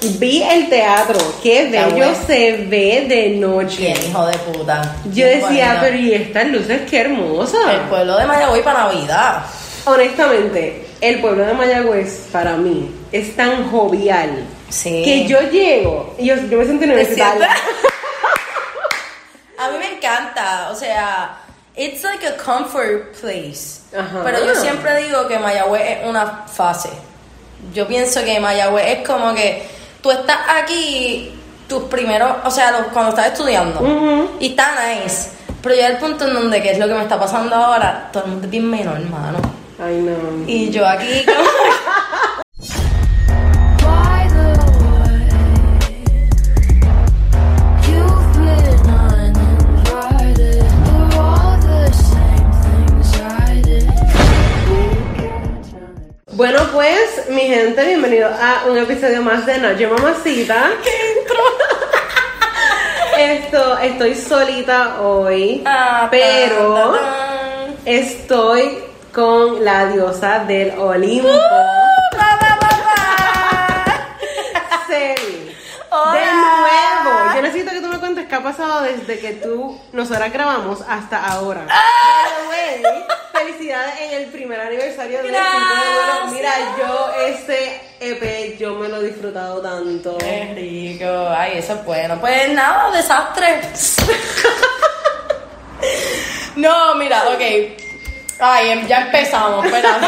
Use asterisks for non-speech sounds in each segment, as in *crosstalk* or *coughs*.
Vi el teatro, qué bello bueno. se ve de noche. Bien, hijo de puta. Yo decía, pero ¿y estas luces qué hermosas? El pueblo de Mayagüey para Navidad. Honestamente, el pueblo de Mayagüez para mí es tan jovial Sí. que yo llego y yo, yo me siento ¿Te universitaria. *laughs* A mí me encanta, o sea, it's like a comfort place. Ajá. Pero yo siempre digo que Mayagüez es una fase. Yo pienso que Mayagüez es como que tú estás aquí, tus primeros, o sea, los- cuando estás estudiando, Ujú. y está nice. Pero ya el punto en donde, que es lo que me está pasando ahora, todo el mundo es bien menor, hermano. Ay, no. Y yo aquí como... Bueno, pues, mi gente, bienvenido a un episodio más de Nacho Mamacita. *laughs* *laughs* Esto, estoy solita hoy, Ah, pero estoy con la diosa del Olimpo. Celi. Hola. De nuevo, yo necesito que tú me cuentes qué ha pasado desde que tú nosotras grabamos hasta ahora. By the way, felicidades en el primer aniversario de Gracias. Mira, yo ese EP yo me lo he disfrutado tanto. Qué rico. Ay, eso es bueno. Pues nada, desastre. *laughs* no, mira, ok. Ay, em- ya empezamos, espérate.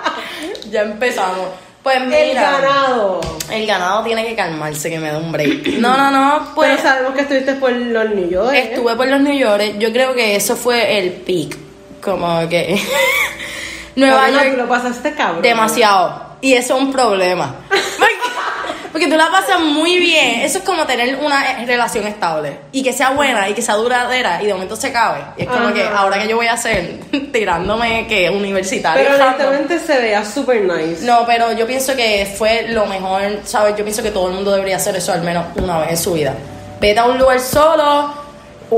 *laughs* ya empezamos. Pues mira. El ganado. El ganado tiene que calmarse, que me da un break. No, no, no, pues. Pero sabemos que estuviste por los New York. Estuve por los New York. Yo creo que eso fue el peak. Como que. *laughs* Nueva York. lo pasaste cabrón. Demasiado. Y eso es un problema. *laughs* Porque, porque tú la pasas muy bien. Eso es como tener una relación estable. Y que sea buena y que sea duradera y de momento se acabe. Y es como Ajá. que ahora que yo voy a hacer *laughs* tirándome que universitario. Pero honestamente se veía super nice. No, pero yo pienso que fue lo mejor, ¿sabes? Yo pienso que todo el mundo debería hacer eso al menos una vez en su vida. Vete a un lugar solo,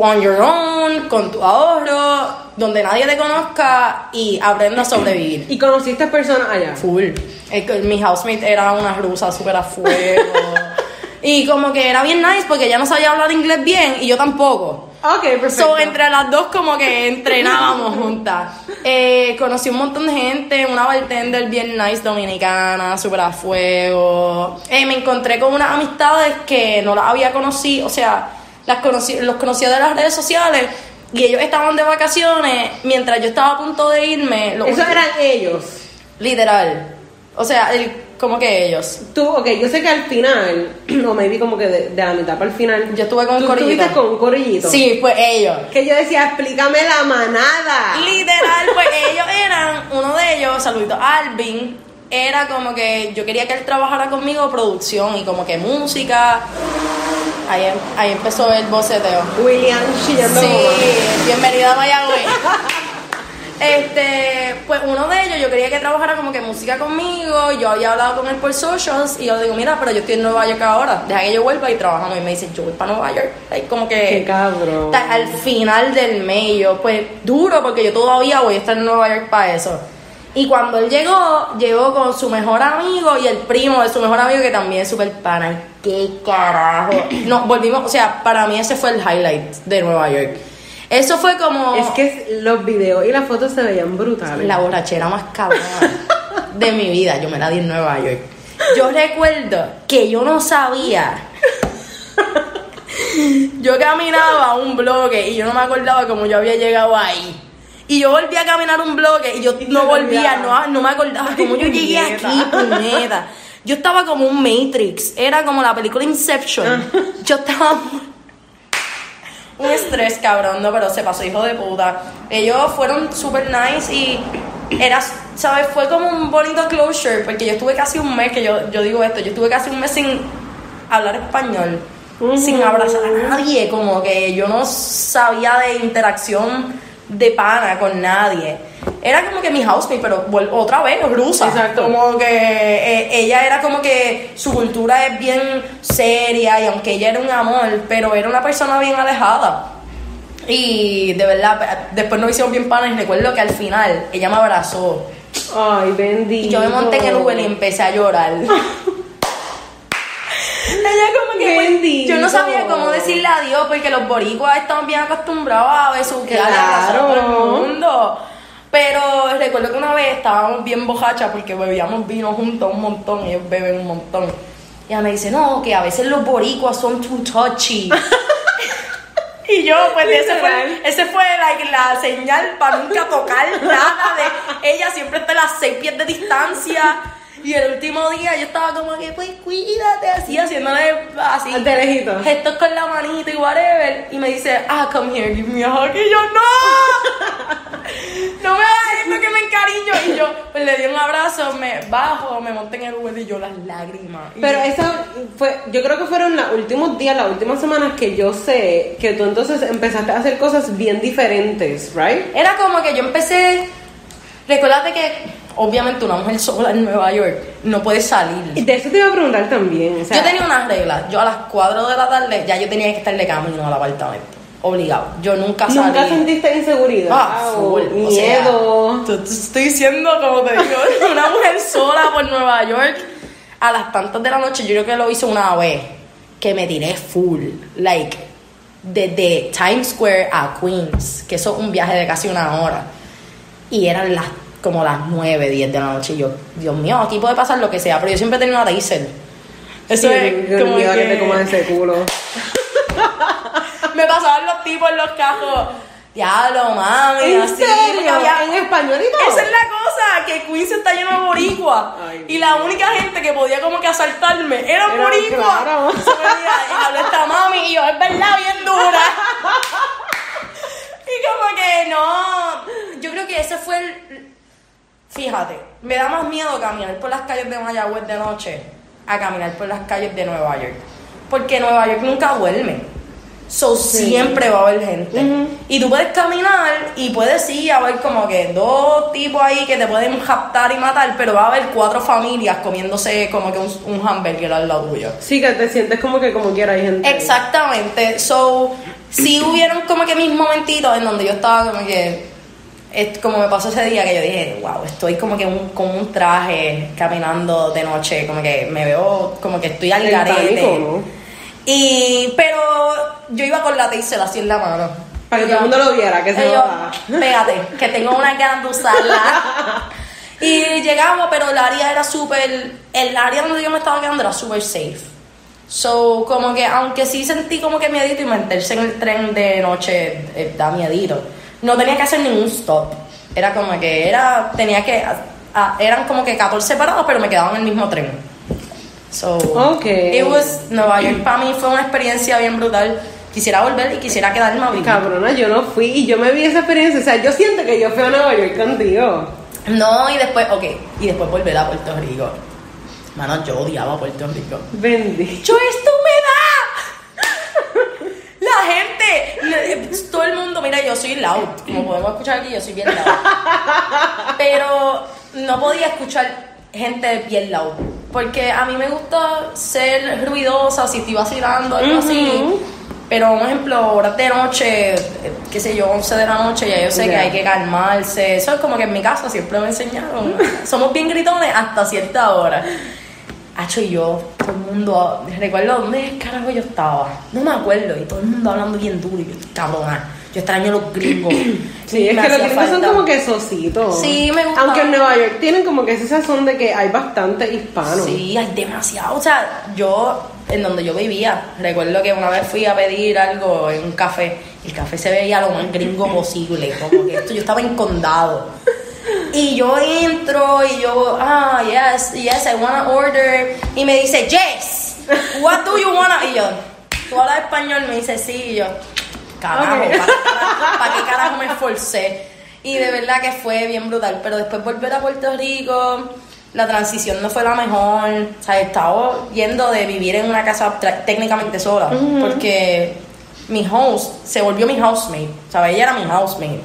on your own, con tu ahorro, donde nadie te conozca y aprenda a sobrevivir. Y conociste personas allá. Full. Que mi housemate era una rusa súper a fuego. *laughs* y como que era bien nice porque ella no sabía hablar inglés bien y yo tampoco. Ok, perfecto. So, entre las dos como que entrenábamos *laughs* juntas. Eh, conocí un montón de gente, una bartender bien nice dominicana, súper a fuego. Eh, me encontré con unas amistades que no las había conocido, o sea, las conocí, los conocía de las redes sociales y ellos estaban de vacaciones mientras yo estaba a punto de irme. último- eran ellos. Literal. O sea, el, como que ellos. Tú, ok, yo sé que al final, *clears throat* o maybe como que de, de la mitad para el final. Yo estuve con un tú corillito. estuviste con un corillito. Sí, pues ellos. Que yo decía, explícame la manada. Literal, pues ellos eran, uno de ellos, saludito, Alvin, era como que yo quería que él trabajara conmigo producción y como que música. Ahí, em- ahí empezó el boceteo. William chillando. Sí, bienvenida a Mayagüez. *laughs* Este, pues uno de ellos, yo quería que trabajara como que música conmigo. Yo había hablado con él por socials y yo le digo, mira, pero yo estoy en Nueva York ahora. Deja que yo vuelva y trabajamos. Y me dice, yo voy para Nueva York. Ahí como que. Qué cabrón. Al final del mes, yo, pues duro, porque yo todavía voy a estar en Nueva York para eso. Y cuando él llegó, llegó con su mejor amigo y el primo de su mejor amigo, que también es súper pana. ¿Qué carajo? *clears throat* No, volvimos, o sea, para mí ese fue el highlight de Nueva York. Eso fue como Es que los videos y las fotos se veían brutales. la borrachera más cabrona *laughs* de mi vida. Yo me la di en Nueva York. Yo recuerdo que yo no sabía. *laughs* Yo caminaba un bloque y yo no me acordaba cómo yo había llegado ahí. Y yo volví a caminar un bloque y yo Y no volvía, no, no me acordaba cómo yo llegué Puñeta. aquí, puñeta. Yo estaba como un Matrix, era como la película Inception. Yo estaba un estrés, cabrón, no, pero se pasó, hijo de puta. Ellos fueron super nice y era, ¿sabes? Fue como un bonito closure, porque yo estuve casi un mes, que yo, yo digo esto, yo estuve casi un mes sin hablar español, sin abrazar a nadie, como que yo no sabía de interacción de pana con nadie. Era como que mi housemate, pero otra vez, rusa. Exacto. Como que eh, ella era como que su cultura es bien seria y aunque ella era un amor, pero era una persona bien alejada. Y de verdad, después nos hicimos bien panas y recuerdo que al final ella me abrazó. Ay, bendito. Y yo me monté en el Uber y empecé a llorar. *laughs* Ella como que pues, Bendito. yo no sabía cómo decirle adiós porque los boricuas estamos bien acostumbrados a besuquear a Claro. todo el mundo. Pero recuerdo que una vez estábamos bien bojachas porque bebíamos vino juntos un montón, ellos beben un montón. Y ella me dice, no, que a veces los boricuas son too touchy. *laughs* y yo, pues ese fue, ese fue like, la señal para nunca tocar nada de ella siempre está a las seis pies de distancia. Y el último día yo estaba como que, pues cuídate, así, haciéndole así. De lejito. Gestos con la manita y whatever. Y me dice, ah, come here, give me a hug. Y yo, no, *laughs* no me hagas esto que me encariño. Y yo, pues le di un abrazo, me bajo, me monté en el Uber y yo las lágrimas. Y Pero yo- esa fue, yo creo que fueron los últimos días, las últimas semanas que yo sé que tú entonces empezaste a hacer cosas bien diferentes, ¿right? Era como que yo empecé. Recuérdate que, obviamente, una mujer sola en Nueva York no puede Y salir. de eso te iba a preguntar también. O sea, Yo tenía unas reglas. Yo a las 4 de la tarde ya yo tenía que estar de camino al apartamento. Obligado. Yo nunca salí. ¿Nunca sentiste inseguridad Ah, full. O sea, miedo? te, te estoy diciendo, como te digo, *laughs* una mujer sola por Nueva York a las tantas de la noche. Yo creo que lo hice una vez. Que me tiré full. Like, desde Times Square a Queens. Que eso es un viaje de casi una hora. Y eran las como las 9, 10 de la noche. Y yo, Dios mío, aquí puede pasar lo que sea. Pero yo siempre tenido una taser. Eso Sí, es Dios como que... que- te coman ese culo. *laughs* Me pasaban los tipos en los cajos. Diablo, mami, ¿En así. serio? había- ¿En español y todo? Esa es la cosa, que Queens está lleno de boricua. Ay, y la única gente que podía como que asaltarme era Era boricua. claro. Se me decía, y habló esta mami y yo, es verdad, bien dura. *laughs* *laughs* y como que no, yo creo que ese fue el... Fíjate, me da más miedo caminar por las calles de Mayagüez de noche a caminar por las calles de Nueva York. Porque Nueva York nunca duerme. So, Sí. siempre va a haber gente. Y tú puedes caminar y puedes ir a ver como que dos tipos ahí que te pueden raptar y matar, pero va a haber cuatro familias comiéndose como que un, un hamburger al lado tuyo. Sí, que te sientes como que como quiera hay gente. Exactamente. So, sí hubieron como que mis momentitos en donde yo estaba como que. Es como me pasó ese día que yo dije, wow, estoy como que un, con un traje caminando de noche, como que me veo como que estoy al garete. Y, pero yo iba con la taser así en la mano. Para que todo el mundo lo viera, que se yo. Pégate, que tengo una ganas de usarla. y llegamos, pero el área era súper. El área donde yo me estaba quedando era súper safe. So, como que, aunque sí sentí como que miedito y meterse en el tren de noche eh, da miedito, no tenía que hacer ningún stop. Era como que era, tenía que, eran como que 14 paradas, pero me quedaba en el mismo tren. So, Ok. it was, Nueva York para mí fue una experiencia bien brutal. Quisiera volver y quisiera quedarme a vivir. Cabrona, yo no fui y yo me vi esa experiencia. O sea, yo siento que yo fui a Nueva York contigo. No, y después, ok, y después volver a Puerto Rico. Mano, yo odiaba Puerto Rico. Bendito. ¡Yo humedad! La gente, le- todo el mundo, mira, yo soy loud, como podemos escuchar aquí, yo soy bien loud. Pero no podía escuchar gente bien loud. Porque a mí me gusta ser ruidosa, si estoy vacilando, algo así. Ujú. Pero, un ejemplo, horas de noche, eh, qué sé yo, 11 de la noche, ya yo sé que Ya. hay que calmarse. Eso es como que en mi casa siempre me enseñaron. *laughs* Somos bien gritones hasta cierta hora. Hacho y yo, todo el mundo, recuerdo dónde carajo yo estaba, no me acuerdo, y todo el mundo hablando bien duro, y yo, cabrona, yo extraño los gringos. Sí, *coughs* es que los gringos son como que sositos. Sí, me gusta. Aunque en Nueva York tienen como que ese sazón de que hay bastante hispano. Sí, hay demasiado. O sea, yo, en donde yo vivía, recuerdo que una vez fui a pedir algo en un café. El café se veía lo más gringo posible. Como que esto, yo estaba en condado. Y yo entro y yo, ah, yes, yes, I wanna order. Y me dice, yes, what do you wanna? Y yo, tú hablas español, me dice, sí. Y yo, carajo. ¿para, qué carajo, para qué carajo me esforcé? Y de verdad que fue bien brutal. Pero después volver a Puerto Rico, la transición no fue la mejor. O sea, estaba yendo de vivir en una casa técnicamente sola. Porque mi host se volvió mi housemate. ¿Sabes? Ella era mi housemate.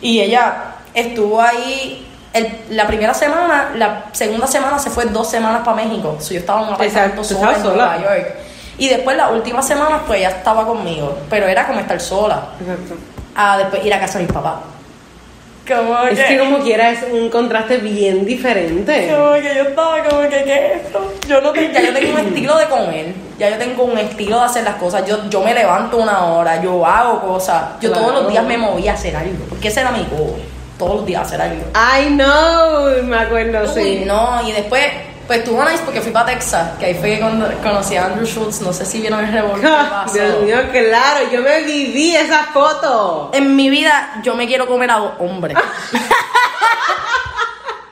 Y ella estuvo ahí el- la primera semana, la segunda semana se fue dos semanas para México. So, yo estaba en un apartamento sola en Nueva. York. Y después las últimas semanas pues ella estaba conmigo. Pero era como estar sola. Exacto. A después ir a casa de mis papás. Como Es que como quiera es un contraste bien diferente. Como que yo estaba como que, ¿qué es esto? Yo no tenía, yo tenía un estilo de comer. Ya yo tengo un estilo de hacer las cosas. Yo, yo me levanto una hora, yo hago cosas. Yo todos los días me moví a hacer algo. Porque ese era mi goal. Todos los días hacer algo. I know, me acuerdo, Uy, sí. no, y después, pues tuvo nice porque fui para Texas, que ahí fue que con- conocí a Andrew Schultz. No sé si vieron el revolver. *laughs* Dios mío, claro, yo me viví esa foto. En mi vida, yo me quiero comer a dos hombres. *laughs*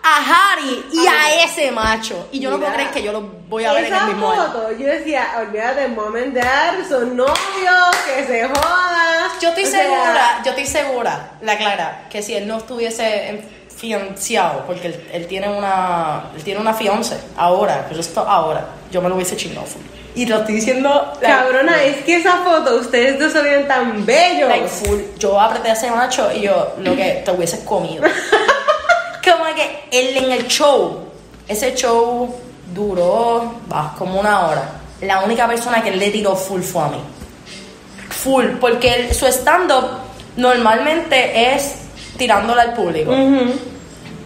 a Harry y a ese macho. Y yo no puedo Mira, creer que yo lo voy a ver en el mismo año. foto, yo decía, olvídate, mom and dad son novios, que se jodan. Yo estoy O sea, segura, yo estoy segura, la Clara, que si él no estuviese fianciado, porque él, él tiene una él tiene una fiance ahora, pero esto ahora, yo me lo hubiese chingado. full. Y lo estoy diciendo like, Cabrona, es que esa foto, ustedes dos se ven tan bellos. like full. Yo apreté a ese macho y yo lo que te hubieses comido. *laughs* como que él en el show, ese show duró bah, como una hora. La única persona que él le tiró full fue a mí. Full, porque él- su stand-up normalmente es tirándole al público.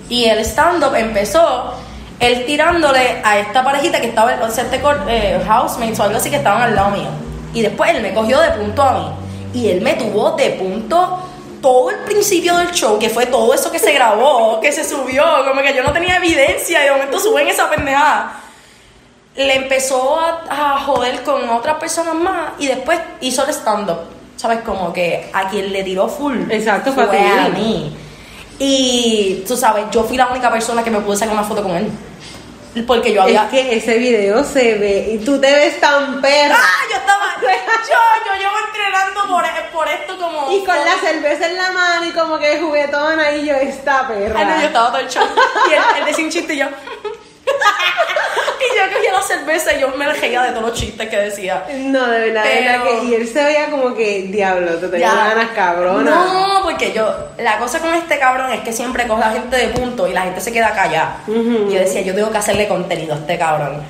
Y el stand-up empezó él tirándole a esta parejita que estaba, o sea, este eh, housemates o algo así que estaban al lado mío. Y después él me cogió de punto a mí. Y él me tuvo de punto todo el principio del show, que fue todo eso que se grabó, *laughs* que se subió, como que yo no tenía evidencia y de momento suben esa pendejada. Le empezó a, a joder con otras personas más y después hizo el stand-up. ¿Sabes? Como que a quien le tiró full Exacto, fue a mí. Y tú sabes, yo fui la única persona que me pude sacar una foto con él. Porque yo había. Es que ese video se ve y tú te ves tan perra. ¡Ah! Yo estaba. *laughs* Yo, yo llevo entrenando por, por esto como. Y con la cerveza en la mano y como que juguetona y yo, esta perra. Ay, no, yo estaba todo el show. Y él, él decía un chiste y yo. *laughs* y yo cogía la cerveza y yo me reía de todos los chistes que decía. No, de verdad, de verdad Pero- que. Y él se veía como que, diablo, te tengo Ya. ganas, cabrona. No, porque yo, la cosa con este cabrón es que siempre coge a la gente de punto y la gente se queda callada. Y yo decía, yo tengo que hacerle contenido a este cabrón.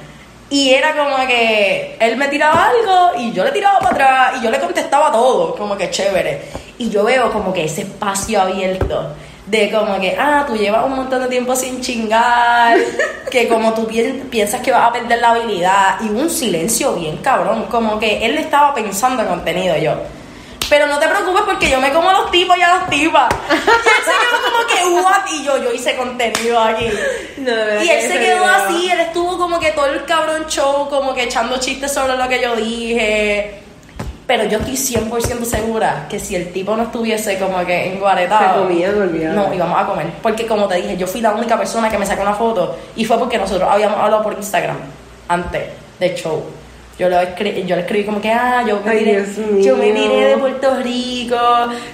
Y era como que él me tiraba algo y yo le tiraba para atrás y yo le contestaba todo, como que chévere. Y yo veo como que ese espacio abierto de como que, ah, tú llevas un montón de tiempo sin chingar, *laughs* que como tú pi- piensas que vas a perder la habilidad y un silencio bien cabrón, como que él estaba pensando en contenido yo. Pero no te preocupes porque yo me como a los tipos y a las tipas. Y él se quedó como que, what? Y yo, yo hice contenido aquí. No, Y él se quedó así, él estuvo como que todo el cabrón show, como que echando chistes sobre lo que yo dije. Pero yo estoy 100% segura que si el tipo no estuviese como que enguaretado. Se comía, olvidaba. No, íbamos a comer. Porque como te dije, yo fui la única persona que me sacó una foto. Y fue porque nosotros habíamos hablado por Instagram antes del show. Yo, lo escri- yo le escribí como que, ah, yo me, Ay, Dios yo me tiré de Puerto Rico.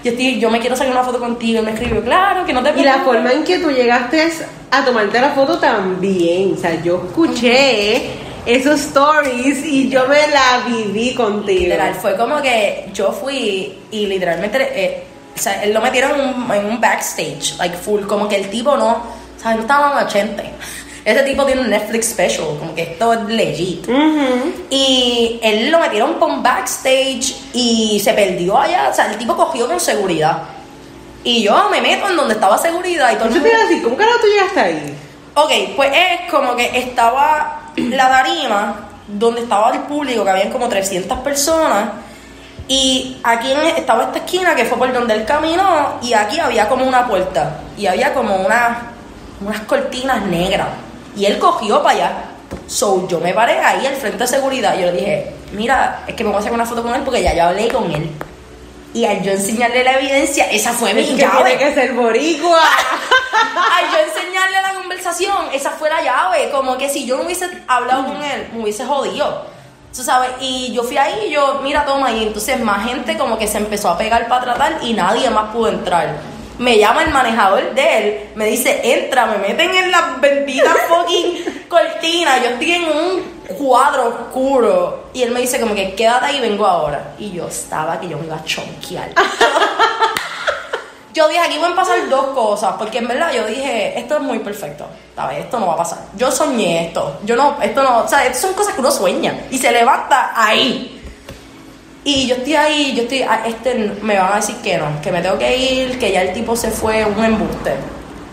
Yo, estoy, yo me quiero sacar una foto contigo. Y me escribió, claro, que no te Y la preocupes". forma en que tú llegaste a tomarte la foto también. O sea, yo escuché esos stories y yo me la viví contigo. Literal, fue como que yo fui y literalmente, eh, o sea, él lo metieron en un, en un backstage, like full, como que el tipo no, ¿sabes? No estaba en los *laughs* 80. Ese tipo tiene un Netflix special, como que esto es legit. Ujú. Y él lo metieron por un backstage y se perdió allá, o sea, el tipo cogió con seguridad. Y yo me meto en donde estaba seguridad y todo Yo te iba a decir, ¿cómo carajo tú llegaste ahí? Ok, pues es como que estaba *clears throat* la tarima donde estaba el público, que habían como 300 personas, y aquí en- estaba esta esquina que fue por donde él caminó, y aquí había como una puerta, y había como unas, unas cortinas negras, y él cogió para allá. So yo me paré ahí al frente de seguridad, yo le dije, mira, es que me voy a hacer una foto con él porque ya yo hablé con él. Y al yo enseñarle la evidencia, esa fue mi Es que llave. tiene que ser boricua. *laughs* Ay, yo enseñarle la conversación, esa fue la llave. Como que si yo no hubiese hablado con él, me hubiese jodido. Tú sabes, y yo fui ahí y yo, mira, toma, y entonces más gente como que se empezó a pegar para tratar y nadie más pudo entrar. Me llama el manejador de él, me dice, entra, me meten en las benditas *laughs* fucking cortinas, yo estoy en un cuadro oscuro. Y él me dice como que quédate ahí, vengo ahora. Y yo estaba que yo me iba a chonquear. *laughs* Yo dije, aquí van a pasar dos cosas, porque en verdad yo dije, esto es muy perfecto, ¿sabes? Esto no va a pasar. Yo soñé esto, yo no, esto no, o sea, son cosas que uno sueña y se levanta ahí. Y yo estoy ahí, yo estoy, ah, este, me van a decir que no, que me tengo que ir, que ya el tipo se fue, un embuste.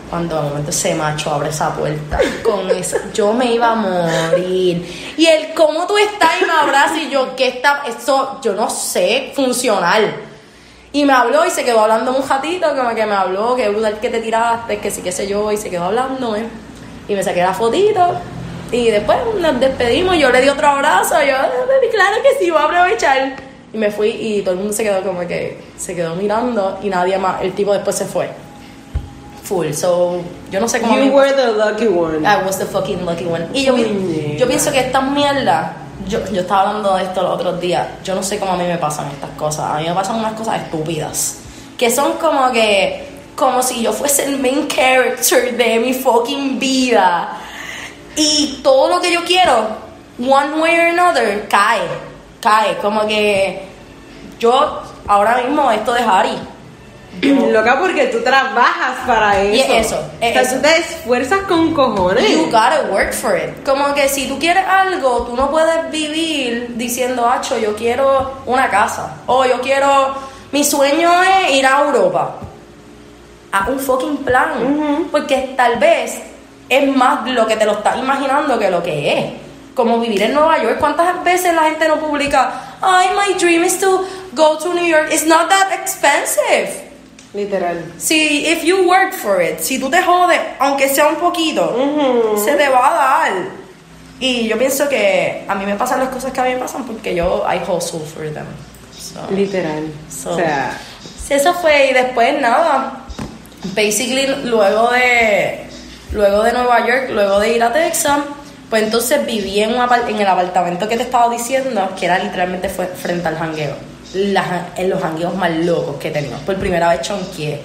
Cuando de momento ese macho abre esa puerta con eso, yo me iba a morir. Y el cómo tú estás y me abrazas y yo, ¿qué está? Eso, yo no sé, funcional. Y me habló y se quedó hablando un ratito, como que me habló, que brutal que te tiraste, que sí, qué sé yo, y se quedó hablando, ¿eh? Y me saqué la fotito. Y después nos despedimos, yo le di otro abrazo, yo, "Baby, claro que sí, voy a aprovechar. Y me fui y todo el mundo se quedó como que, se quedó mirando y nadie más, el tipo después se fue. Full, so, yo no sé cómo... You were the lucky one. I was the fucking lucky one. Y yo, yo pienso que esta mierda, yo, yo estaba hablando de esto los otros días, yo no sé cómo a mí me pasan estas cosas, a mí me pasan unas cosas estúpidas, que son como que, como si yo fuese el main character de mi fucking vida. Y todo lo que yo quiero, one way or another, cae, cae, como que yo ahora mismo esto de Harry. yo- *laughs* Loca porque tú trabajas para eso. Y es eso, es o sea, eso. tú te esfuerzas con cojones. You gotta work for it. Como que si tú quieres algo, tú no puedes vivir diciendo, Acho, yo quiero una casa. O yo quiero. Mi sueño es ir a Europa. Haz un fucking plan. Porque tal vez es más lo que te lo estás imaginando que lo que es. Como vivir en Nueva York. ¿Cuántas veces la gente no publica, ay, my dream is to go to New York? It's not that expensive. Literal. Si, if you work for it, si tú te jodes, aunque sea un poquito, se te va a dar. Y yo pienso que a mí me pasan las cosas que a mí me pasan porque yo, I hustle for them. So, Literal. So- o sea, sí, eso fue, y después nada. Basically, luego de, luego de Nueva York, luego de ir a Texas, pues entonces viví en, un apar- en el apartamento que te estaba diciendo, que era literalmente fue frente al jangueo. Las- en los jangueos más locos que tenido. Por primera vez chonqué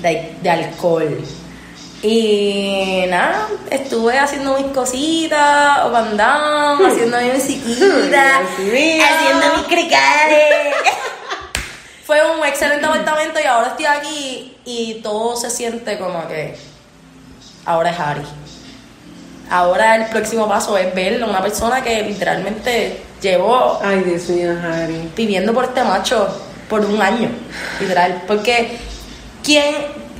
de, de alcohol. Y nada, estuve haciendo mis cositas, andando, haciendo mi musiquita, *laughs* haciendo mis cricales. *laughs* Fue un excelente apartamento y ahora estoy aquí y todo se siente como que ahora es Harry. Ahora el próximo paso es verlo, una persona que literalmente llevó ay, Dios mío, Harry. viviendo por este macho por un año, literal. Porque quien,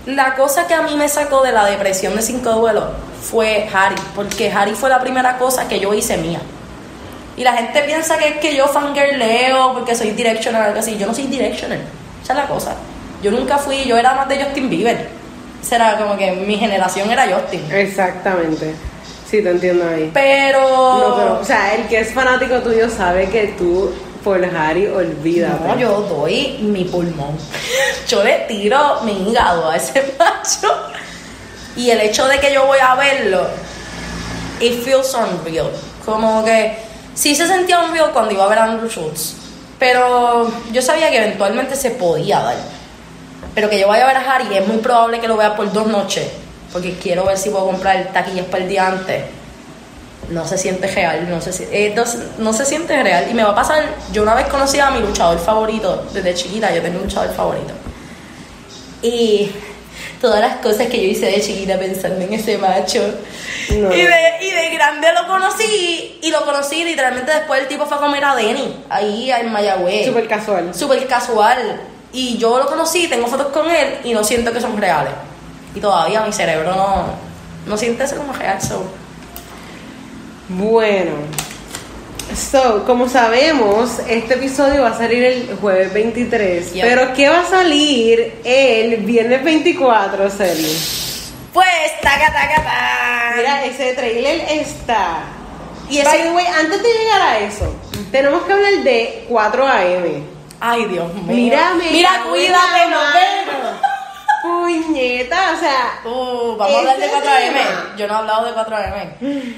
la cosa que a mí me sacó de la depresión de cinco duelos fue Harry, porque Harry fue la primera cosa que yo hice mía. Y la gente piensa que es que yo fangirleo porque soy directioner o algo así. Yo no soy directioner, esa es la cosa. Yo nunca fui, yo era más de Justin Bieber. Esa era como que mi generación era Justin. Exactamente. Sí, te entiendo ahí. Pero... No, pero, o sea, el que es fanático tuyo sabe que tú, por Harry, olvídate. No, yo doy mi pulmón. Yo le tiro mi hígado a ese *laughs* macho. Y el hecho de que yo voy a verlo, it feels unreal. Como que sí se sentía unreal cuando iba a ver a Andrew Schultz. Pero yo sabía que eventualmente se podía dar. Pero que yo vaya a ver a Harry, es muy probable que lo vea por dos noches. Porque quiero ver si puedo comprar taquillas para el día antes no se siente real, no se, eh, no, se- siente real. Y me va a pasar, yo una vez conocí a mi luchador favorito, desde chiquita yo tenía un luchador favorito. Y todas las cosas que yo hice de chiquita pensando en ese macho. No. Y, de, y de grande lo conocí, y lo conocí literalmente después el tipo fue a comer a Denny, ahí en Mayagüez. Súper casual. Súper casual. Y yo lo conocí, tengo fotos con él y no siento que son reales. Y todavía mi cerebro no, no siente eso como real. So. Bueno. So, como sabemos, este episodio va a salir el jueves 23. Yep. Pero ¿qué va a salir el viernes 24, Celi? Pues, taca, taca, taca. Mira, ese trailer está. Y ese- By the way, antes de llegar a eso, tenemos que hablar de 4 AM. Ay, Dios mío. Mírame. Mira, cuídate, nos vemos. Puñeta, o sea. Uh, vamos a hablar de Ese 4AM. tema. Yo no he hablado de 4AM.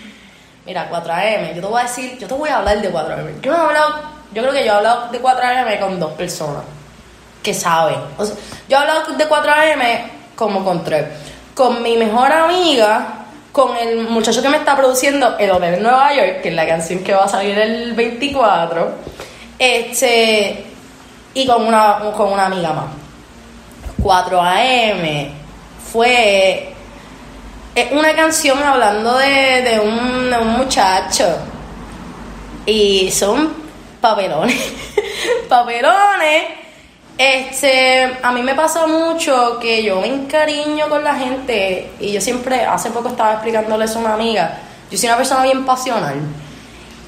Mira, 4AM. Yo te voy a decir, yo te voy a hablar de 4AM. Yo no he hablado, yo creo que yo he hablado de 4AM con dos personas que saben. O sea, yo he hablado de 4AM como con tres. Con mi mejor amiga, con el muchacho que me está produciendo El Hotel en Nueva York, que es la canción que va a salir el 24. Este. Y con una, con una amiga más. 4 AM fue es una canción hablando de, de un, un muchacho. Y son papelones *laughs* papelones. Este, a mí me pasa mucho que yo me encariño con la gente y yo siempre, hace poco estaba explicándole a una amiga, yo soy una persona bien pasional.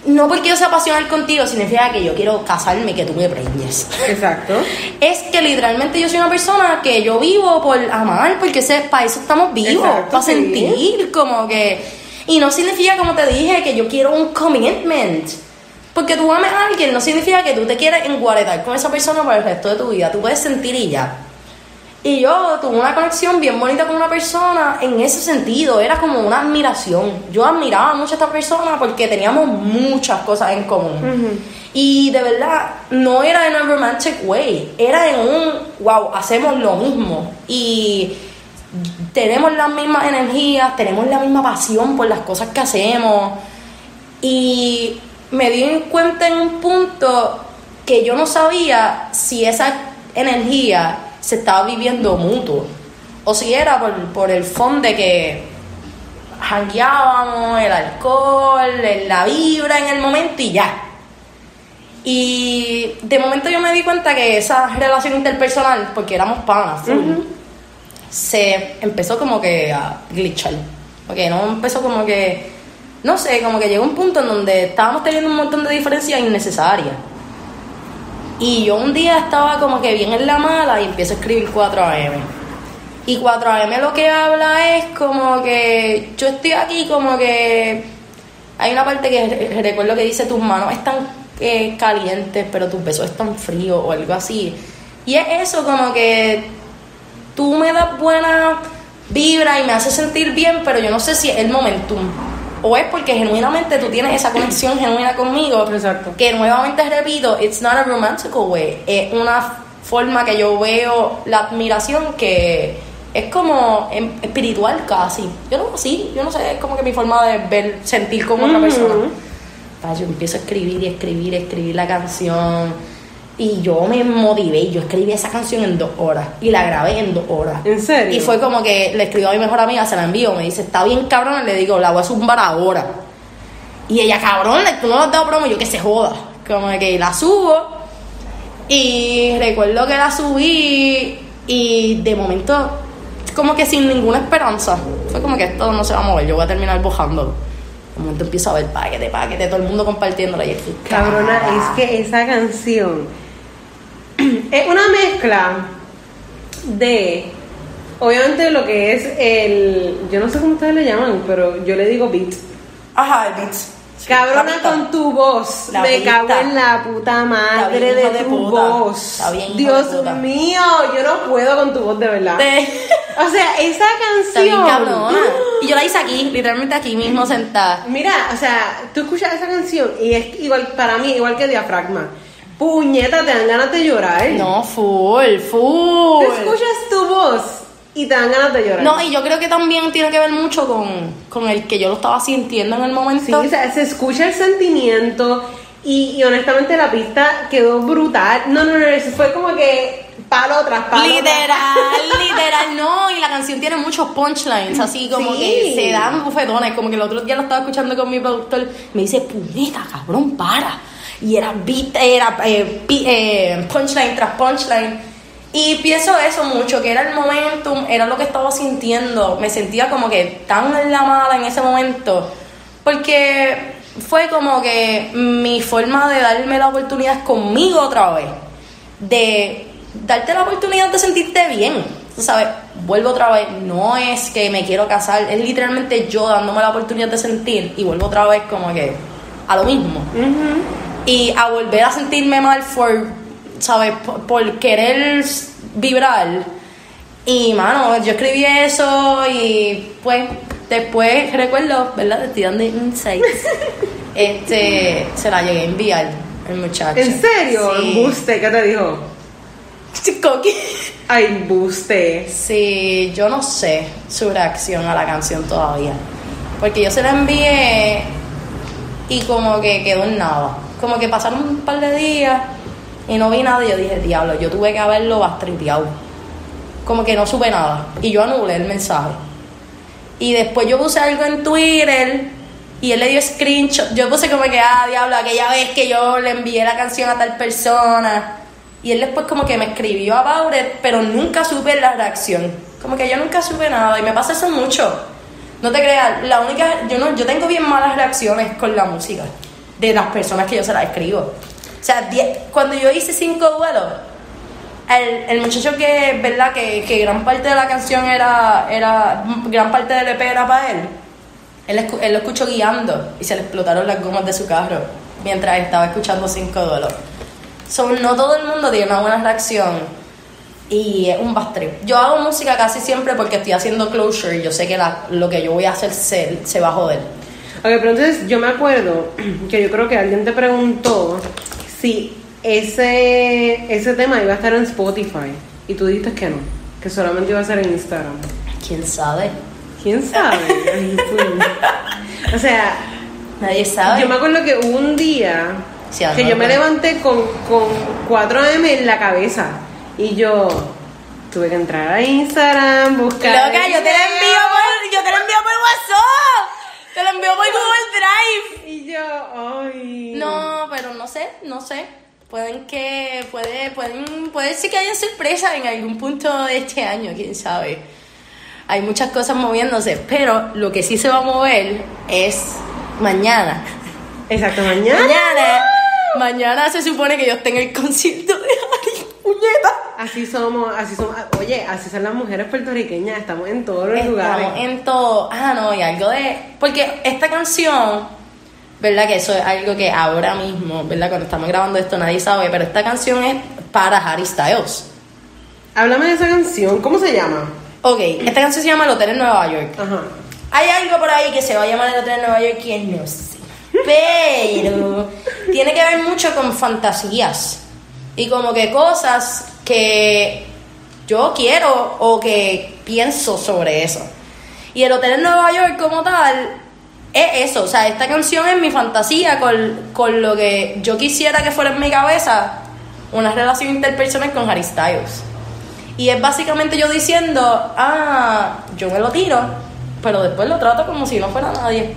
No porque yo sea pasional contigo significa que yo quiero casarme y que tú me preñes. Exacto. *laughs* Es que literalmente yo soy una persona que yo vivo por amar, porque sé, para eso estamos vivos, Exacto, para sí. sentir como que... Y no significa, como te dije, que yo quiero un commitment. Porque tú ames a alguien no significa que tú te quieres enguaretar con esa persona por el resto de tu vida. Tú puedes sentir y ya. Y yo tuve una conexión bien bonita con una persona en ese sentido, era como una admiración. Yo admiraba mucho a esta persona porque teníamos muchas cosas en común. Y de verdad, no era en un romantic way, era en un, wow, hacemos lo mismo. Y tenemos las mismas energías, tenemos la misma pasión por las cosas que hacemos. Y me di cuenta en un punto que yo no sabía si esa energía se estaba viviendo mutuo o si era por, por el fondo de que jangueábamos, el alcohol, la vibra en el momento y ya. Y de momento yo me di cuenta que esa relación interpersonal, porque éramos panas, se empezó como que a glitchar. Porque no empezó como que, no sé, como que llegó un punto en donde estábamos teniendo un montón de diferencias innecesarias. Y yo un día estaba como que bien en la mala y empiezo a escribir 4am. Y 4am lo que habla es como que yo estoy aquí como que hay una parte que re- recuerdo que dice tus manos están eh, calientes pero tus besos están fríos o algo así. Y es eso como que tú me das buena vibra y me haces sentir bien, pero yo no sé si es el momentum. O es porque genuinamente tú tienes esa conexión genuina conmigo. Exacto. Que nuevamente repito, it's not a romantical way. Es una forma que yo veo la admiración que es como em, espiritual casi. Yo no sí, yo no sé, es como que mi forma de ver, sentir con otra persona. Pa, yo empiezo a escribir y escribir, escribir la canción. Y yo me motivé, yo escribí esa canción en dos horas y la grabé en dos horas. ¿En serio? Y fue como que le escribo a mi mejor amiga, se la envío, me dice, está bien cabrón, le digo, la voy a zumbar ahora. Y ella, cabrón, tú no has dado promo, yo que se joda. Como que la subo. Y recuerdo que la subí y de momento, como que sin ninguna esperanza. Fue como que esto no se va a mover, yo voy a terminar bojándolo. De momento empiezo a ver paquete, paquete, todo el mundo compartiéndola y estoy, Cabrona, es que esa canción *clears throat* es una mezcla de, obviamente lo que es el, yo no sé cómo ustedes le llaman, pero yo le digo beat. Ajá, el beats. Cabrona con tu voz, La me cago en la puta madre de de tu puta. voz. Está bien, hijo Dios puta. mío, yo no puedo con tu voz de verdad. O sea, esa Está bien canción. cabrona. Y yo la hice aquí, literalmente aquí mismo sentada. Mira, o sea, tú escuchas esa canción y es igual para mí, igual que diafragma. Puñeta, te dan ganas de llorar. No, full, full. Tú escuchas tu voz y te dan ganas de llorar. No, y yo creo que también tiene que ver mucho con, con el que yo lo estaba sintiendo en el Sí, momento. o sea, se escucha el sentimiento y, y honestamente la pista quedó brutal. No, no, no, eso fue como que palo tras palo. tras- Literal, literal, no. Y la canción tiene muchos punchlines, así como Sí. que se dan bufetones. Como que el otro día lo estaba escuchando con mi productor. Me dice, puñeta, cabrón, para. Y era beat, era eh, eh, punchline tras punchline. Y pienso eso mucho, que era el momentum, era lo que estaba sintiendo. Me sentía como que tan en la mala en ese momento. Porque fue como que mi forma de darme la oportunidad conmigo otra vez. De darte la oportunidad de sentirte bien. Sabes, vuelvo otra vez. No es que me quiero casar, es literalmente yo dándome la oportunidad de sentir. Y vuelvo otra vez como que a lo mismo. Y a volver a sentirme mal por, ¿sabes? Por, por querer vibrar. Y, mano, yo escribí eso y, pues, después recuerdo, ¿verdad? Estoy dando insights. *laughs* este, se la llegué a enviar el muchacho. ¿En serio? Sí. Embuste, ¿qué te dijo? *laughs* Coqui. Ay, embuste. Sí, yo no sé su reacción a la canción todavía. Porque yo se la envié y como que quedó en nada. Como que pasaron un par de días y no vi nada y yo dije, diablo, yo tuve que haberlo bastripeado. Como que no supe nada. Y yo anulé el mensaje. Y después yo puse algo en Twitter y él le dio screenshot. Yo puse como que, ah, diablo, aquella vez que yo le envié la canción a tal persona. Y él después como que me escribió about it, pero nunca supe la reacción. Como que yo nunca supe nada y me pasa eso mucho. No te creas, la única, yo no, yo tengo bien malas reacciones con la música de las personas que yo se las escribo. O sea, die- cuando yo hice cinco duelos, el, el muchacho que, ¿verdad? Que, que gran parte de la canción era, era, gran parte del EP era para él. Él, él lo escuchó guiando y se le explotaron las gomas de su carro mientras estaba escuchando cinco duelos. So, no todo el mundo tiene una buena reacción y es un bad trip. Yo hago música casi siempre porque estoy haciendo closure y yo sé que lo que yo voy a hacer se, se va a joder. Ok, pero entonces yo me acuerdo que yo creo que alguien te preguntó si ese, ese tema iba a estar en Spotify y tú dijiste que no, que solamente iba a estar en Instagram. ¿Quién sabe? ¿Quién sabe? *laughs* O sea, Nadie sabe. yo me acuerdo que hubo un día Sí, que no, yo me levanté con, con 4am en la cabeza y yo tuve que entrar a Instagram, buscar... Loca, yo te la envío por, yo te la envío por WhatsApp. Te la envío por Google Drive. Y yo, ay... No, pero no sé, no sé. Pueden que, puede, pueden, puede ser que haya sorpresa en algún punto de este año, quién sabe. Hay muchas cosas moviéndose, pero lo que sí se va a mover es mañana. Exacto, mañana. Mañana, mañana se supone que yo esté en el concierto de Ari, puñeta. Así somos, así somos. Oye, así son las mujeres puertorriqueñas, estamos en todos los Estamos lugares. en todo. Ah, no, y algo de. Porque esta canción, ¿verdad? Que eso es algo que ahora mismo, ¿verdad? Cuando estamos grabando esto nadie sabe, pero esta canción es para Harry Styles. Háblame de esa canción, ¿cómo se llama? Ok, esta canción se llama El Hotel en Nueva York. Ajá. Hay algo por ahí que se va a llamar El Hotel en Nueva York que no sé. Pero *laughs* tiene que ver mucho con fantasías. Y como que cosas que yo quiero o que pienso sobre eso. Y el hotel en Nueva York como tal es eso. O sea, esta canción es mi fantasía con, con lo que yo quisiera que fuera en mi cabeza una relación interpersonal con Harry Styles. Y es básicamente yo diciendo, ah, yo me lo tiro, pero después lo trato como si no fuera nadie.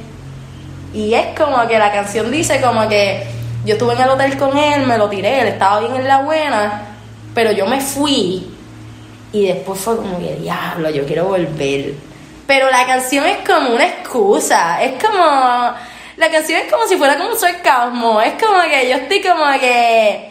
Y es como que la canción dice como que yo estuve en el hotel con él, me lo tiré, él estaba bien en la buena, pero yo me fui y después fue como que diablo, yo quiero volver. Pero la canción es como una excusa, es como la canción es como si fuera como un sarcasmo, es como que yo estoy como que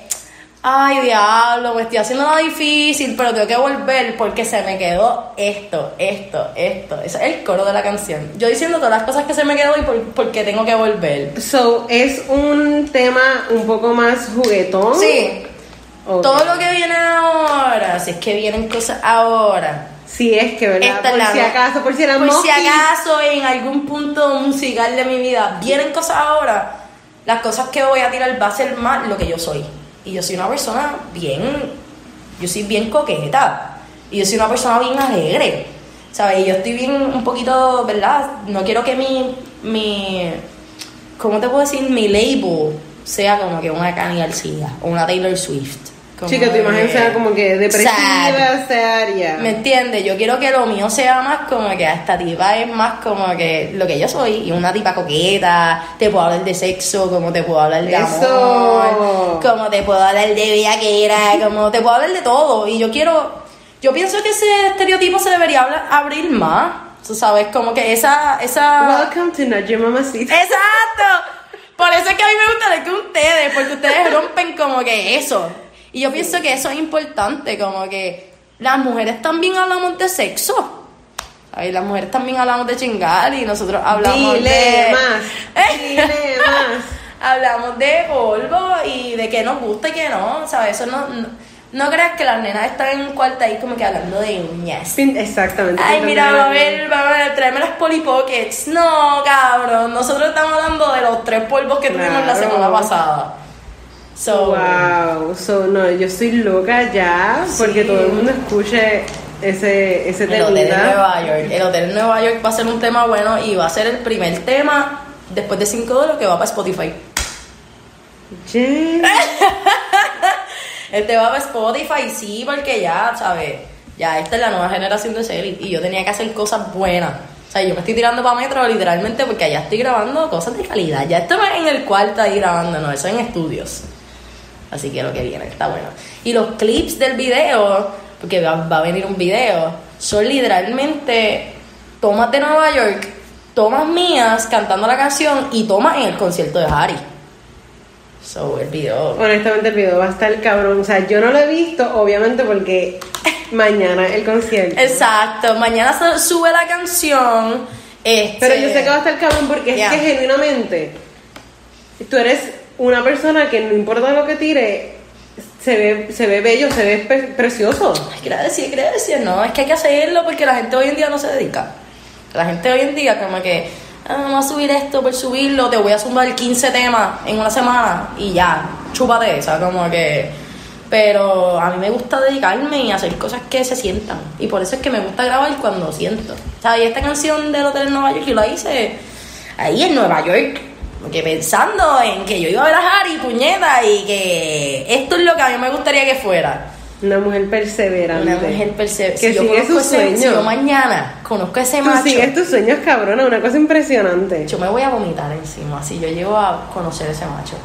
Ay, diablo, me estoy haciendo nada difícil, pero tengo que volver porque se me quedó esto, esto, esto. Ese es el coro de la canción. Yo diciendo todas las cosas que se me quedó y por, porque tengo que volver. So, es un tema un poco más juguetón. Sí, todo lo que viene ahora, si es que vienen cosas ahora. Si es que, ¿verdad? Esta es por la si acaso, por si eran Por si mosquitos. acaso en algún punto musical de mi vida vienen cosas ahora, las cosas que voy a tirar va a ser más lo que yo soy. Y yo soy una persona bien, yo soy bien coqueta. Y yo soy una persona bien alegre. ¿Sabes? Y yo estoy bien un poquito, ¿verdad? No quiero que mi, mi, ¿cómo te puedo decir? Mi label sea como que una Kanye García o una Taylor Swift. Como que tu imagen sea como que depresiva, Sad. seria. ¿Me entiendes? Yo quiero que lo mío sea más como que esta tipa es más como que lo que yo soy. Y una tipa coqueta, te puedo hablar de sexo, como te puedo hablar de Eso. amor, como te puedo hablar de viaquera, como te puedo hablar de todo. Y yo quiero, yo pienso que ese estereotipo se debería hablar- abrir más. Tú sabes, como que esa, esa... Welcome to Not Your Mamacita. ¡Exacto! Por eso es que a mí me gusta de que ustedes, porque ustedes rompen como que eso. Y yo pienso que eso es importante, como que las mujeres también hablamos de sexo. Ay, las mujeres también hablamos de chingar y nosotros hablamos Dile de... más, *laughs* dile más. *laughs* hablamos de polvo y de qué nos gusta y qué no, ¿sabes? Eso no... No, no creas que las nenas están en un cuarto ahí como que hablando de uñas. Exactamente. Ay, mira, va a ver va a ver, tráeme las Polly Pockets. No, cabrón. Nosotros estamos hablando de los tres polvos que tuvimos la semana pasada. So, Wow, so no, yo estoy loca ya porque Sí. todo el mundo escuche ese, ese el hotel en. Nueva York. El hotel en Nueva York va a ser un tema bueno y va a ser el primer tema después de 5 de lo que va para Spotify. Yeah. *laughs* El tema va para Spotify, sí, porque ya, ¿sabes? Ya esta es la nueva generación de series y yo tenía que hacer cosas buenas. O sea, yo me estoy tirando para metro literalmente porque allá estoy grabando cosas de calidad. Ya esto no es en el cuarto ahí grabando, no, eso es en estudios. Así que lo que viene está bueno. Y los clips del video, porque va, va a venir un video, son literalmente tomas de Nueva York, tomas mías cantando la canción y tomas en el concierto de Harry. So, el video. Honestamente el video va a estar cabrón. O sea, yo no lo he visto, obviamente, porque *laughs* mañana el concierto. Exacto, mañana sube la canción. Este, Pero yo sé que va a estar cabrón porque es que genuinamente tú eres una persona que no importa lo que tire, se ve, se ve bello, se ve pe- precioso. Ay, gracias, gracias. No, es que hay que hacerlo porque la gente hoy en día no se dedica. La gente hoy en día como que, ah, vamos a subir esto por subirlo, te voy a sumar 15 temas en una semana y ya, chúpate esa, como que... Pero a mí me gusta dedicarme y hacer cosas que se sientan. Y por eso es que me gusta grabar cuando siento. O sea, y esta canción del Hotel en Nueva York yo la hice ahí en Nueva York. Porque pensando en que yo iba a ver a Harry, puñeta, y que esto es lo que a mí me gustaría que fuera. Una mujer perseverante. Una mujer perseverante. Que si yo sigue conozco sus ese, sueños. si yo mañana conozco a ese Tú macho, sigues tus sueños, cabrona, una cosa impresionante. yo me voy a vomitar encima si yo llego a conocer a ese macho.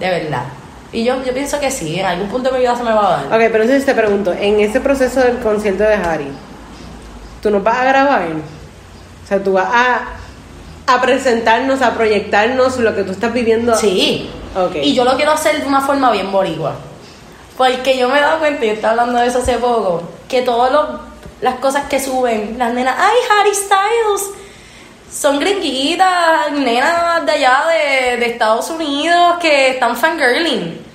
De verdad. Y yo, yo pienso que sí, en algún punto de mi vida se me va a dar. Ok, pero entonces te pregunto, en ese proceso del concierto de Harry, ¿tú nos vas a grabar? O sea, tú vas a, a presentarnos, a proyectarnos lo que tú estás viviendo. Sí. Ok. Y yo lo quiero hacer de una forma bien boricua. Porque yo me he dado cuenta, y estaba hablando de eso hace poco, que todas las cosas que suben, las nenas, ¡ay, Harry Styles! Son gringuitas, nenas de allá de, de Estados Unidos que están fangirling.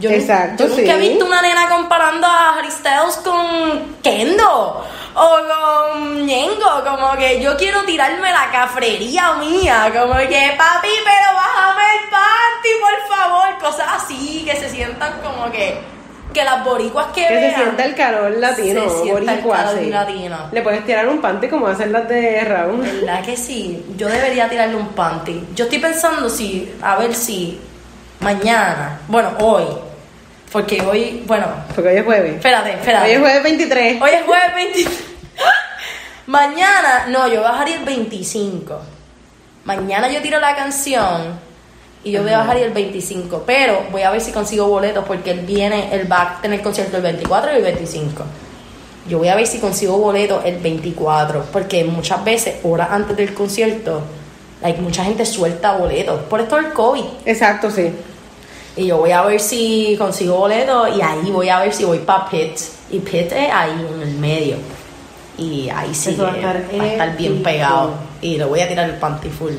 Yo, Exacto, yo nunca he visto una nena comparando a Harry Styles con Kendo o con Ñengo. Como que yo quiero tirarme la cafrería mía. Como que, papi, pero bájame el panty, por favor. Cosas así, que se sientan como que. Que las boricuas que, Que se sienta el calor latino, Se sienta el boricua, calor sí. latino. Le puedes tirar un panty como hacen las de Raúl. ¿Verdad que sí? Yo debería tirarle un panty. Yo estoy pensando si, a ver si mañana, bueno, hoy, porque hoy, bueno, Porque hoy es jueves. espérate, espérate. Hoy es jueves 23. Hoy es jueves 23. *laughs* Mañana, no, yo bajaría el 25. Mañana yo tiro la canción y yo voy a bajar el 25. Pero voy a ver si consigo boletos porque él viene, él va a tener concierto el 24 y el 25. Yo voy a ver si consigo boletos el 24. Porque muchas veces, horas antes del concierto, like, mucha gente suelta boletos. Por esto del COVID. Exacto, sí. Y yo voy a ver si consigo boleto y ahí voy a ver si voy para Pitt. Y Pitt es ahí en el medio. Y ahí sí va a estar va a estar bien pegado. Y le voy a tirar el panty full.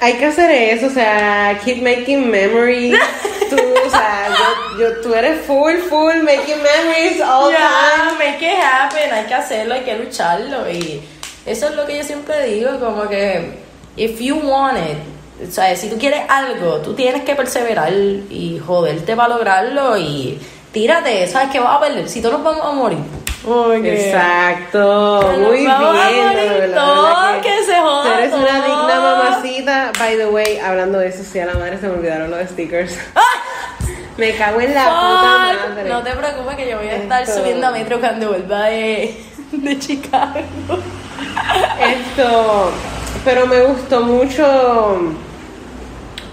Hay que hacer eso, o sea, keep making memories. *laughs* Tú, o sea, yo, yo- tú eres full, full making memories all Ya, time. make it happen, hay que hacerlo, hay que lucharlo. Y eso es lo que yo siempre digo, como que, if you want it, o sea, si tú quieres algo, tú tienes que perseverar y joderte para lograrlo y tírate, ¿sabes qué vas a perder? Si todos nos vamos a morir. Porque- Exacto, Nos muy bien. morir verdad que se joda Tú eres una digna mamacita. By the way, hablando de eso, sí, a la madre se me olvidaron los stickers. *laughs* Me cago en la puta madre. No te preocupes que yo voy a estar Esto- subiendo a metro cuando vuelva de, de Chicago. Esto, pero me gustó mucho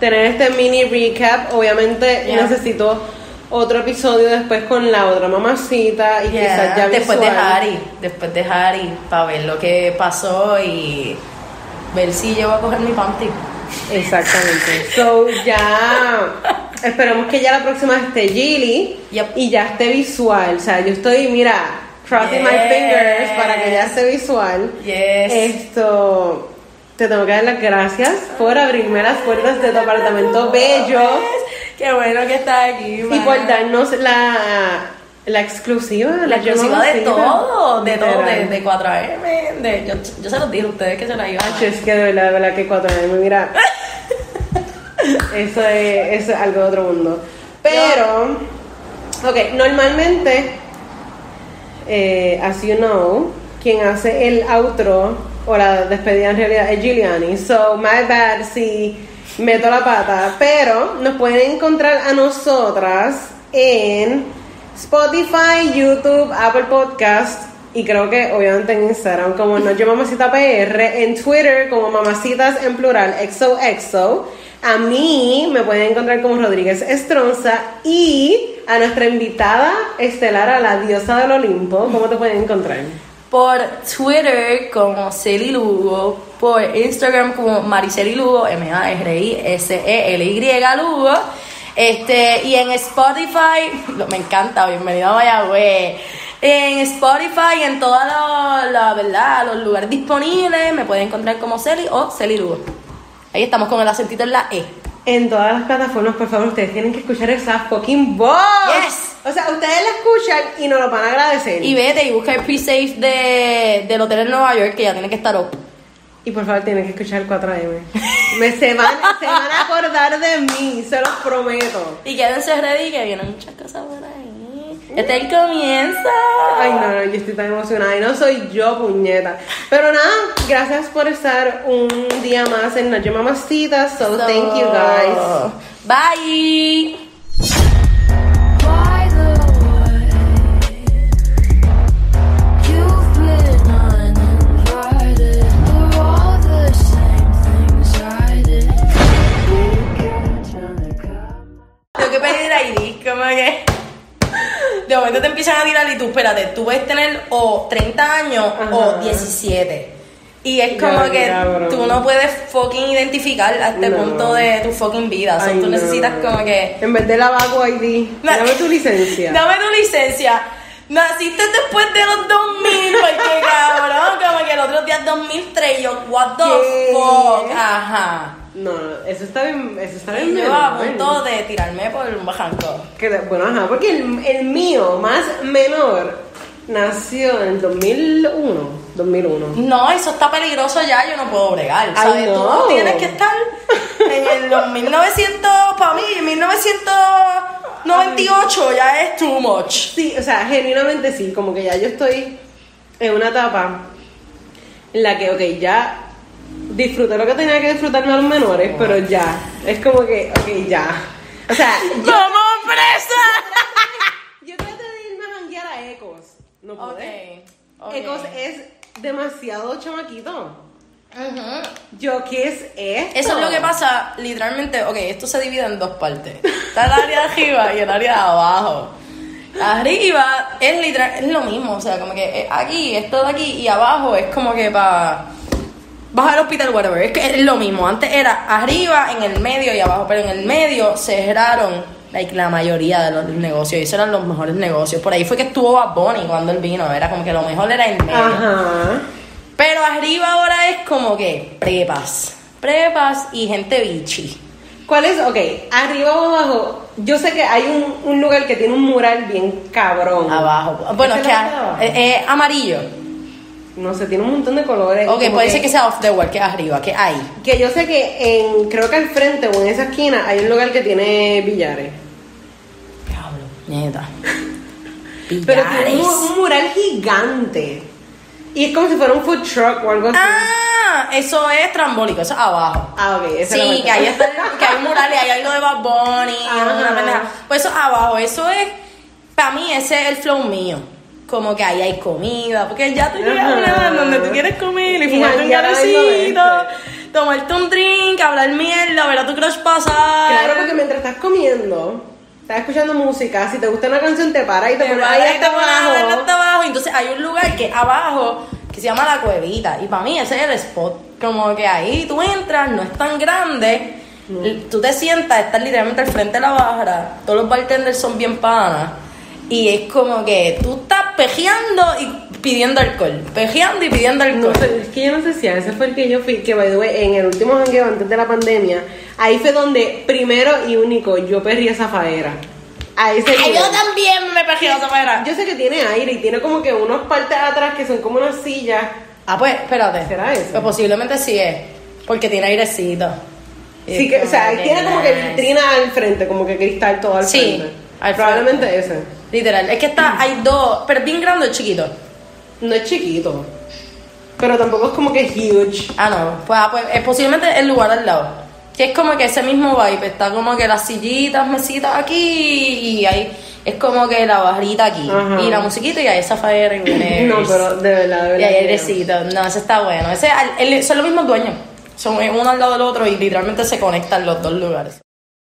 tener este mini recap. Obviamente Yeah. necesito otro episodio después con la otra mamacita y quizás ya después de visual. Harry, después de Harry, para ver lo que pasó y ver si yo voy a coger mi panty. Exactamente. So ya *laughs* esperemos que ya la próxima esté Gilly Yep. y ya esté visual. O sea, yo estoy, mira, crossing my Yes. fingers para que ya esté visual. Yes. Esto te tengo que dar las gracias por abrirme las puertas de tu apartamento bello Qué bueno que estás aquí, y man. por darnos la, la exclusiva, la exclusiva de todo, de todo, de, de 4M, de, yo, yo se los dije a ustedes que se la iban es que de verdad, de verdad que cuatro años, mira. *laughs* Eso es, eso es algo de otro mundo. Pero, ok, normalmente, eh, as you know, quien hace el outro o la despedida en realidad es Giuliani. So, my bad si meto la pata. Pero nos pueden encontrar a nosotras en Spotify, YouTube, Apple Podcast y creo que obviamente en Instagram como Noche Mamacita PR, en Twitter como Mamacitas en plural, XOXO, A mí me pueden encontrar como Rodríguez Estronza y a nuestra invitada estelar, a la diosa del Olimpo, ¿cómo te pueden encontrar? Por Twitter como Celi Lugo, por Instagram como Mariceli Lugo, M-A-R-I-S-E-L-Y Lugo. Este, y en Spotify, me encanta, bienvenido a Mayagüez. En Spotify, en todos los, lugares disponibles, me pueden encontrar como Celi o Celi Lugo. Ahí estamos con el acentito en la E. En todas las plataformas, por favor, ustedes tienen que escuchar esa fucking voz. Yes. O sea, ustedes la escuchan y nos lo van a agradecer. Y vete y busca el pre-save de, del hotel en Nueva York, que ya tiene que estar up. Y por favor, tienen que escuchar el 4AM. Me, se, van, se van a acordar de mí, se los prometo. Y quédense ready que vienen muchas cosas ahí. Este es el comienzo. Ay, no, no, yo estoy tan emocionada y no soy yo, puñeta. Pero nada, gracias por estar un día más en Noche Mamacitas. So, thank you guys. Bye. Tengo que pedir ID, como que. *laughs* De momento te empiezan a tirar y tú, espérate, tú puedes tener o 30 años o Ajá. 17. Y es como Ya, que tú no puedes fucking identificar a este No. punto de tu fucking vida. O sea, tú no. necesitas como que. En vez de la Vago ID, dame tu licencia. *laughs* Dame tu licencia. Naciste después de los 2000, porque *laughs* cabrón, como que el otro día es 2003, yo, what the ¿Qué? fuck, ajá. No, eso está bien, eso está Y bien. yo a punto de tirarme por un bajanco. Bueno, ajá, porque el, el mío, más menor, nació en el 2001. 2001. No, eso está peligroso ya, yo no puedo bregar, Ay, ¿sabes? no. Tú tienes que estar en el los 1900, para mí, 1998 ya es too much. Sí, o sea, genuinamente sí, como que ya yo estoy en una etapa en la que, ok, ya disfruté lo que tenía que disfrutar a los menores, pero ya, es como que, ok, ya. O sea, yo, ¡Vamos presa! *laughs* yo traté de irme a janguear a Ecos, no pude. Ecos es demasiado chamaquito. Ujú. Yo, ¿qué es esto? Eso es lo que pasa, literalmente, ok, esto se divide en dos partes. Está el área de arriba y el área de abajo. Arriba es literal, es lo mismo, o sea, como que eh, aquí, esto de aquí y abajo es como que para bajar al hospital, whatever, es que es lo mismo. Antes era arriba, en el medio y abajo, pero en el medio cerraron like, la mayoría de los negocios y esos eran los mejores negocios. Por ahí fue que estuvo Bad Bunny cuando él vino, era como que lo mejor era el medio. Ajá. Pero arriba ahora es como que prepas. Prepas y gente bichi. ¿Cuál es? Ok, arriba o abajo. Yo sé que hay un, un lugar que tiene un mural bien cabrón. Abajo. Bueno, es ¿Ese que es es, es amarillo. No sé, tiene un montón de colores. Ok, puede ser que sea off the wall, que es arriba, que hay. Que yo sé que en, creo que al frente o en esa esquina hay un lugar que tiene billares. Cabrón, neta. *laughs* Pero tiene un, un mural gigante. Y es como si fuera un food truck o algo así. Ah, eso es trambólico, eso es abajo. Ah, ok, es la Sí, que ahí está, que hay murales, hay algo de Bad Bunny, Ajá. una pendeja. Pues eso abajo, eso es, para mí ese es el flow mío. Como que ahí hay comida, porque ya tú llegas a una edad donde tú quieres comer y Y fumarte un con tomarte un drink, hablar mierda, ver a tu crush pasar. Claro, porque mientras estás comiendo, estás escuchando música, si te gusta una canción te para y te, te pones ahí hasta abajo. hasta abajo. Entonces hay un lugar que abajo que se llama la cuevita. Y para mí ese es el spot. Como que ahí tú entras, no es tan grande. Tú te sientas, estás literalmente al frente de la barra. Todos los bartenders son bien panas. Y es como que tú estás pejeando y pidiendo alcohol. Pejeando y pidiendo alcohol. No sé, es que yo no sé si a ese fue el que yo fui, que by the way, en el último jangueo antes de la pandemia, ahí fue donde primero y único yo perrí esa faera. A ese Ay, nivel. yo también me pejeo esa manera. Yo sé que tiene aire y tiene como que unos partes atrás que son como unas sillas. Ah, pues, espérate. ¿Será eso? Pues posiblemente sí es. Porque tiene airecito. Sí que, o sea, que tiene como que vitrina al frente, como que cristal todo al Sí, frente. al Probablemente ese. Literal, es que está, hay dos, pero bien grande o chiquito. No es chiquito. Pero tampoco es como que huge. Ah, no, pues, ah, pues es posiblemente el lugar al lado. Que es como que ese mismo vibe, está como que las sillitas, mesitas aquí y hay, es como que la barrita aquí. Ajá. Y la musiquita y hay esa fire y No, pero de verdad, de verdad. Y hay que no. ese está bueno. Ese, el- son los mismos dueños. Son uno al lado del otro y literalmente se conectan los dos lugares.